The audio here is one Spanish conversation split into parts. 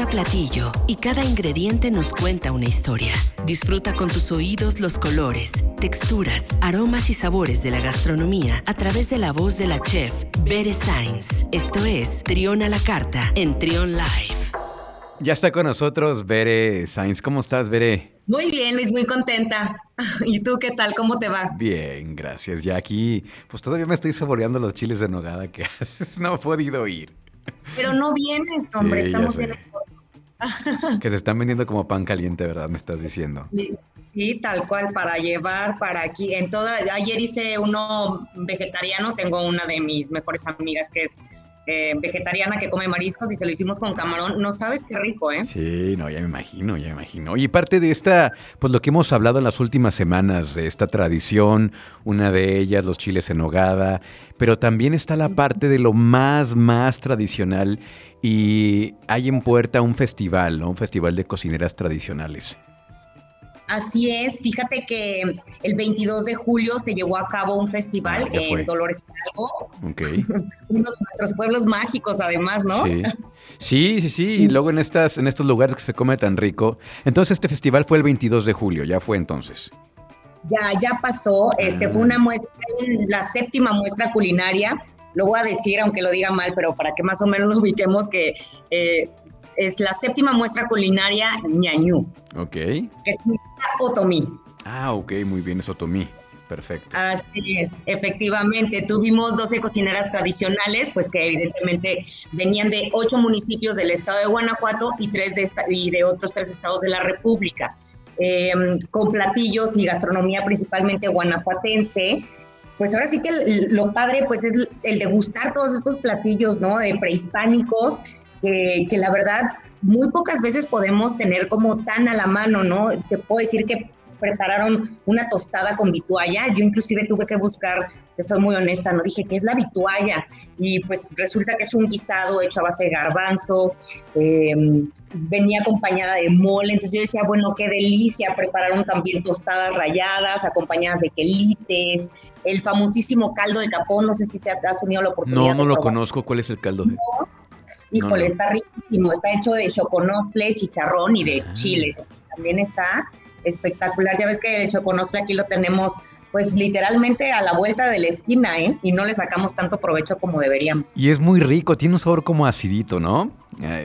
Cada platillo y cada ingrediente nos cuenta una historia. Disfruta con tus oídos los colores, texturas, aromas y sabores de la gastronomía a través de la voz de la chef Bere Sainz. Esto es Trión a la Carta en Trión Live. Ya está con nosotros Bere Sainz. ¿Cómo estás, Bere? Muy bien, Luis, muy contenta. ¿Y tú qué tal? ¿Cómo te va? Bien, gracias. Ya aquí, pues todavía me estoy saboreando los chiles de nogada que haces. No he podido ir. Pero no vienes, hombre, estamos bien. Que se están vendiendo como pan caliente, ¿verdad? Me estás diciendo. Sí, tal cual, para llevar para aquí. En toda, ayer hice uno vegetariano, tengo una de mis mejores amigas que es eh, vegetariana que come mariscos y se lo hicimos con camarón. No sabes qué rico, ¿eh? Sí, no, ya me imagino, ya me imagino. Y parte de esta, pues lo que hemos hablado en las últimas semanas, de esta tradición, una de ellas, los chiles en nogada, pero también está la parte de lo más, más tradicional y hay en puerta un festival, ¿no? Un festival de cocineras tradicionales. Así es, fíjate que el 22 de julio se llevó a cabo un festival ah, en Dolores Hidalgo. Okay. Uno de nuestros pueblos mágicos, además, ¿no? Sí. sí, sí, Y luego en, estas, en estos lugares que se come tan rico. Entonces, este festival fue el 22 de julio, ya fue entonces. Ya, ya pasó. Este fue ah. una muestra, la séptima muestra culinaria lo voy a decir, aunque lo diga mal, pero para que más o menos nos ubiquemos que eh, es la séptima muestra culinaria ñañú. Ok. Que es otomí. Ah, ok, muy bien, es otomí. Perfecto. Así es, efectivamente. Tuvimos 12 cocineras tradicionales, pues que evidentemente venían de ocho municipios del estado de Guanajuato y, tres de, y de otros tres estados de la República. Em, con platillos y gastronomía principalmente guanajuatense, pues ahora sí que lo padre pues es el degustar todos estos platillos, ¿no? De prehispánicos, que la verdad muy pocas veces podemos tener como tan a la mano, ¿no? Te puedo decir que prepararon una tostada con vitualla. Yo inclusive tuve que buscar, te soy muy honesta, no dije qué es la vitualla. Y pues resulta que es un guisado hecho a base de garbanzo, em, venía acompañada de mole. Entonces yo decía, bueno, qué delicia. Prepararon también tostadas rayadas, acompañadas de quelites, el famosísimo caldo de capón. No sé si te has tenido la oportunidad. No, no lo conozco. ¿Cuál es el caldo? De... Híjole, está riquísimo. Está hecho de choconostle, chicharrón y de ah. chiles. También está espectacular. Ya ves que el choconostle aquí lo tenemos pues literalmente a la vuelta de la esquina, ¿eh? Y no le sacamos tanto provecho como deberíamos. Y es muy rico, tiene un sabor como acidito, ¿no?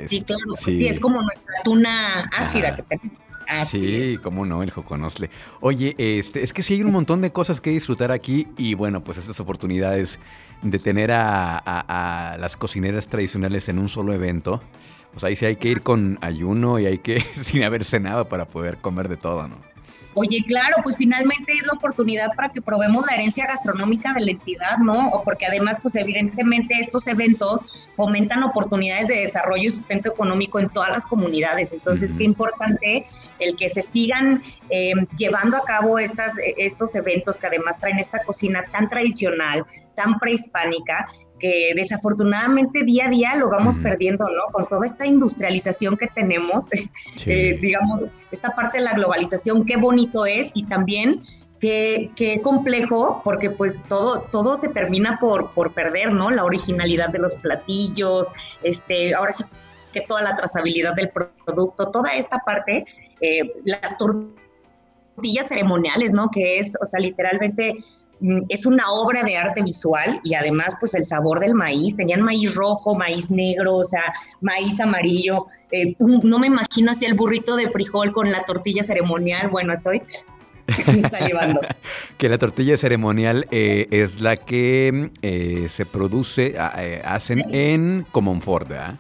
sí, claro, sí. es como nuestra tuna ácida que tenemos. sí, cómo no, el joconosle. Oye, este, es que sí hay un montón de cosas que disfrutar aquí y bueno, pues estas oportunidades de tener a, a las cocineras tradicionales en un solo evento, pues ahí sí hay que ir con ayuno y hay que sin haber cenado para poder comer de todo, ¿no? Oye, claro, pues finalmente es la oportunidad para que probemos la herencia gastronómica de la entidad, ¿no? O porque además, pues evidentemente estos eventos fomentan oportunidades de desarrollo y sustento económico en todas las comunidades. Entonces, qué importante el que se sigan eh, llevando a cabo estas, estos eventos que además traen esta cocina tan tradicional, tan prehispánica que desafortunadamente día a día lo vamos perdiendo, ¿no? Con toda esta industrialización que tenemos, eh, digamos, esta parte de la globalización, qué bonito es y también qué, qué complejo, porque pues todo, todo se termina por, por perder, ¿no? La originalidad de los platillos, este, ahora sí que toda la trazabilidad del producto, toda esta parte, eh, las tortillas ceremoniales, ¿no? Que es, o sea, literalmente es una obra de arte visual y además pues el sabor del maíz, tenían maíz rojo, maíz negro, o sea, maíz amarillo, eh, no me imagino así el burrito de frijol con la tortilla ceremonial, bueno, estoy salivando. que la tortilla ceremonial eh, es la que eh, se produce, ah, hacen en Comonfort, ¿verdad?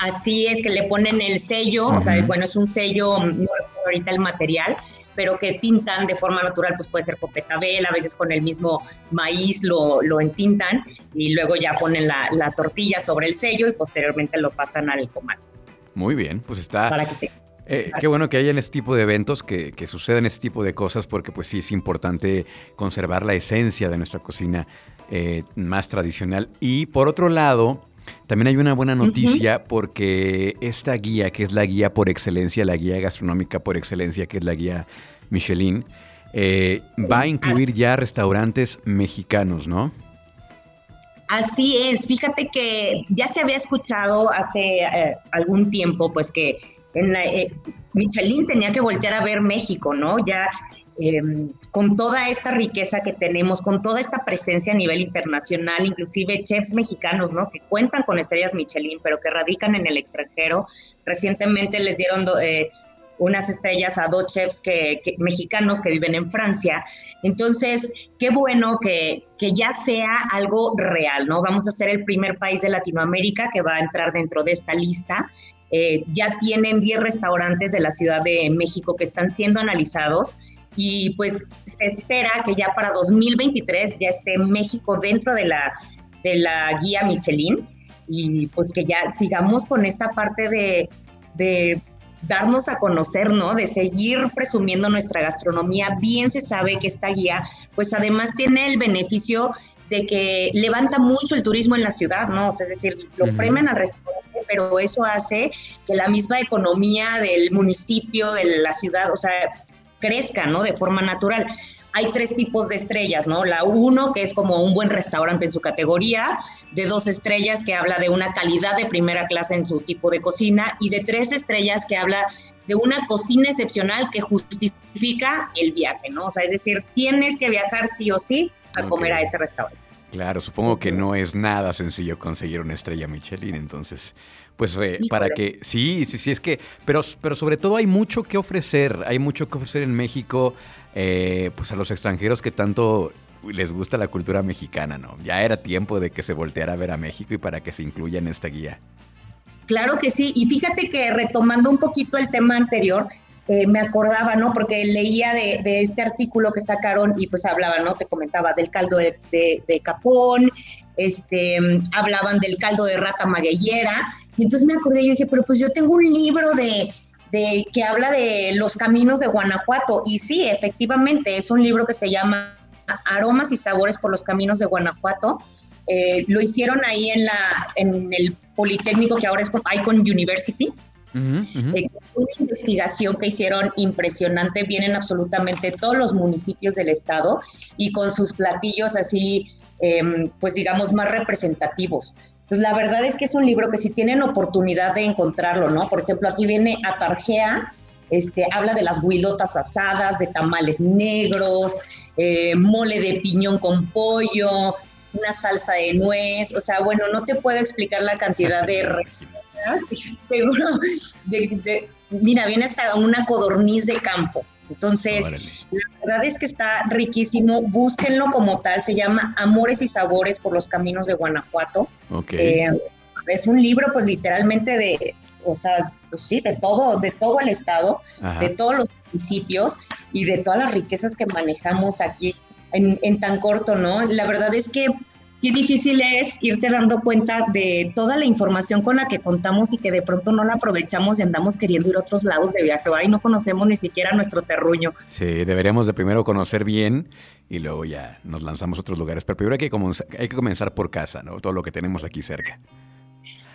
Así es, que le ponen el sello, o sea, bueno, es un sello, no ahorita el material, pero que tintan de forma natural, pues puede ser con petabel, a veces con el mismo maíz lo, lo entintan y luego ya ponen la, la, tortilla sobre el sello y posteriormente lo pasan al comal. Muy bien, pues está... Para que eh, qué bueno que hayan este tipo de eventos, que, que sucedan este tipo de cosas, porque pues sí es importante conservar la esencia de nuestra cocina eh, más tradicional. Y por otro lado, también hay una buena noticia porque esta guía, que es la guía por excelencia, la guía gastronómica por excelencia, que es la guía Michelin, eh, va a incluir ya restaurantes mexicanos, ¿no? Así es, fíjate que ya se había escuchado hace eh, algún tiempo, pues que en eh, Michelin tenía que voltear a ver México, ¿no? Ya em, con toda esta riqueza que tenemos, con toda esta presencia a nivel internacional, inclusive chefs mexicanos, ¿no? Que cuentan con estrellas Michelin, pero que radican en el extranjero. Recientemente les dieron eh, unas estrellas a dos chefs que, mexicanos que viven en Francia. Entonces, qué bueno que, que, ya sea algo real, ¿no? Vamos a ser el primer país de Latinoamérica que va a entrar dentro de esta lista. Eh, ya tienen 10 restaurantes de la Ciudad de México que están siendo analizados y pues se espera que ya para 2023 ya esté México dentro de la, de la guía Michelin y pues que ya sigamos con esta parte de, de darnos a conocer, ¿no? De seguir presumiendo nuestra gastronomía. Bien se sabe que esta guía, pues además tiene el beneficio de que levanta mucho el turismo en la ciudad, ¿no? es decir, lo premian al restaurante, pero eso hace que la misma economía del municipio, de la ciudad, o sea, crezca, ¿no? De forma natural hay tres tipos de estrellas, ¿no? La uno, que es como un buen restaurante en su categoría, de dos estrellas, que habla de una calidad de primera clase en su tipo de cocina, y de tres estrellas, que habla de una cocina excepcional que justifica el viaje, ¿no? O sea, es decir, tienes que viajar sí o sí a comer a ese restaurante. Claro, supongo que no es nada sencillo conseguir una estrella Michelin, entonces, pues eh, para que, sí, sí, sí, es que, pero, pero sobre todo hay mucho que ofrecer, hay mucho que ofrecer en México, eh, pues a los extranjeros que tanto les gusta la cultura mexicana, ¿no? Ya era tiempo de que se volteara a ver a México y para que se incluya en esta guía. Claro que sí, y fíjate que retomando un poquito el tema anterior, eh, me acordaba, ¿no? Porque leía de, este artículo que sacaron y pues hablaba, ¿no? Te comentaba del caldo de, capón, este, hablaban del caldo de rata magueyera, y entonces me acordé, yo dije, pero pues yo tengo un libro de, de, que habla de los caminos de Guanajuato. Y sí, efectivamente, es un libro que se llama Aromas y Sabores por los Caminos de Guanajuato. Eh, lo hicieron ahí en, la, en el Politécnico que ahora es Icon University. Eh, una investigación que hicieron impresionante, vienen absolutamente todos los municipios del estado y con sus platillos así, em, pues digamos, más representativos. Pues la verdad es que es un libro que si tienen oportunidad de encontrarlo, ¿no? Por ejemplo, aquí viene Atarjea, este, habla de las huilotas asadas, de tamales negros, eh, mole de piñón con pollo, una salsa de nuez, o sea, bueno, no te puedo explicar la cantidad de recetas, de, mira, viene hasta una codorniz de campo, entonces, la verdad es que está riquísimo. Búsquenlo como tal. Se llama Amores y Sabores por los Caminos de Guanajuato. Eh, es un libro, pues literalmente de, o sea, pues sí, de todo, de todo el estado, de todos los municipios y de todas las riquezas que manejamos aquí en, en tan corto, ¿no? La verdad es que qué difícil es irte dando cuenta de toda la información con la que contamos y que de pronto no la aprovechamos y andamos queriendo ir a otros lados de viaje. Ahí no conocemos ni siquiera nuestro terruño. Sí, deberíamos de primero conocer bien y luego ya nos lanzamos a otros lugares. Pero primero hay que, hay que comenzar por casa, ¿no? Todo lo que tenemos aquí cerca.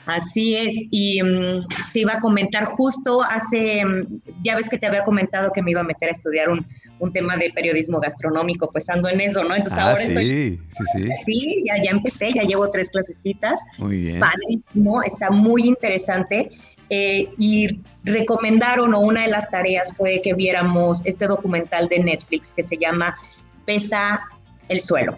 Así es, y mm, te iba a comentar justo hace, mm, ya ves que te había comentado que me iba a meter a estudiar un, tema de periodismo gastronómico, pues ando en eso, ¿no? Entonces ah, ahora sí, estoy... Sí, sí, sí. ya, ya empecé, ya llevo tres clasecitas. Muy bien. Padrísimo, está muy interesante. Eh, y recomendaron, o una de las tareas fue que viéramos este documental de Netflix que se llama Pesa el suelo.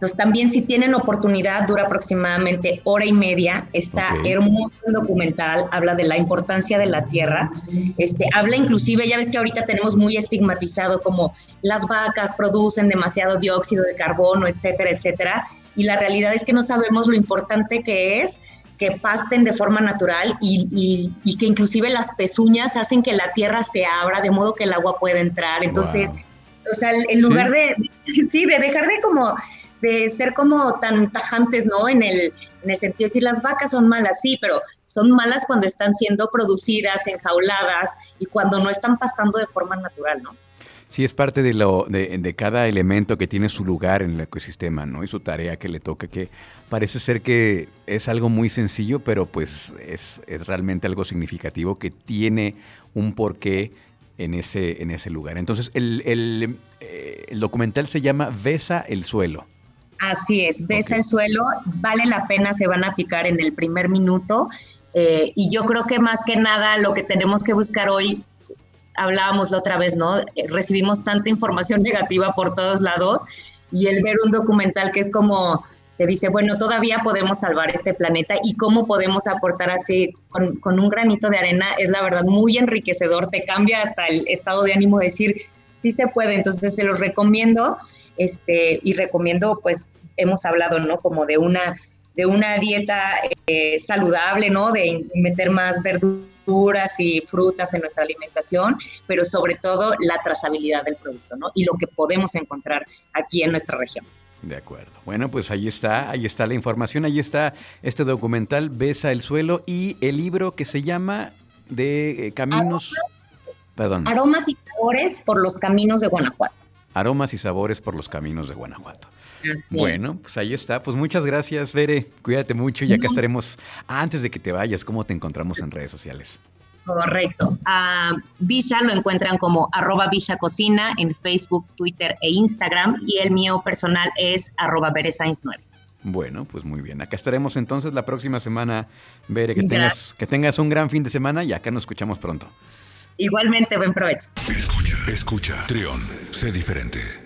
Entonces también si tienen oportunidad, dura aproximadamente hora y media, está hermoso el documental, habla de la importancia de la tierra, este, habla inclusive, ya ves que ahorita tenemos muy estigmatizado como las vacas producen demasiado dióxido de carbono, etcétera, etcétera, y la realidad es que no sabemos lo importante que es que pasten de forma natural y, que inclusive las pezuñas hacen que la tierra se abra de modo que el agua pueda entrar. Entonces, o sea, en lugar de, sí, de dejar de como de ser como tan tajantes, ¿no? En el, en el sentido de decir las vacas son malas, sí, pero son malas cuando están siendo producidas, enjauladas y cuando no están pastando de forma natural, ¿no? Sí, es parte de, lo, de, cada elemento que tiene su lugar en el ecosistema, ¿no? Y su tarea que le toca, que parece ser que es algo muy sencillo, pero pues es, es realmente algo significativo que tiene un porqué en ese, en ese lugar. Entonces, el, el, eh, el documental se llama Besa el suelo. Así es, besa el suelo, vale la pena, se van a picar en el primer minuto. Eh, y yo creo que más que nada lo que tenemos que buscar hoy, hablábamos la otra vez, ¿no? Eh, recibimos tanta información negativa por todos lados y el ver un documental que es como te dice, bueno, todavía podemos salvar este planeta y cómo podemos aportar así con, con, un granito de arena es la verdad muy enriquecedor, te cambia hasta el estado de ánimo de decir, sí se puede, entonces se los recomiendo este, y recomiendo, pues hemos hablado, ¿no? Como de una, de una dieta eh, saludable, ¿no? De meter más verduras y frutas en nuestra alimentación, pero sobre todo la trazabilidad del producto, ¿no? Y lo que podemos encontrar aquí en nuestra región. De acuerdo. Bueno, pues ahí está, ahí está la información, ahí está este documental Besa el suelo y el libro que se llama de eh, Caminos. Aromas, Perdón. Aromas y sabores por los caminos de Guanajuato. Aromas y sabores por los caminos de Guanajuato. bueno, pues ahí está. Pues muchas gracias, Bere. Cuídate mucho y acá estaremos. Antes de que te vayas, ¿cómo te encontramos en redes sociales? Correcto. A Villa lo encuentran como arroba Villa Cocina en Facebook, Twitter e Instagram y el mío personal es arroba 9. Bueno, pues muy bien. Acá estaremos entonces la próxima semana, Bere. Que tengas, que tengas un gran fin de semana y acá nos escuchamos pronto. Igualmente, buen provecho. Escucha, escucha, Trión, sé diferente.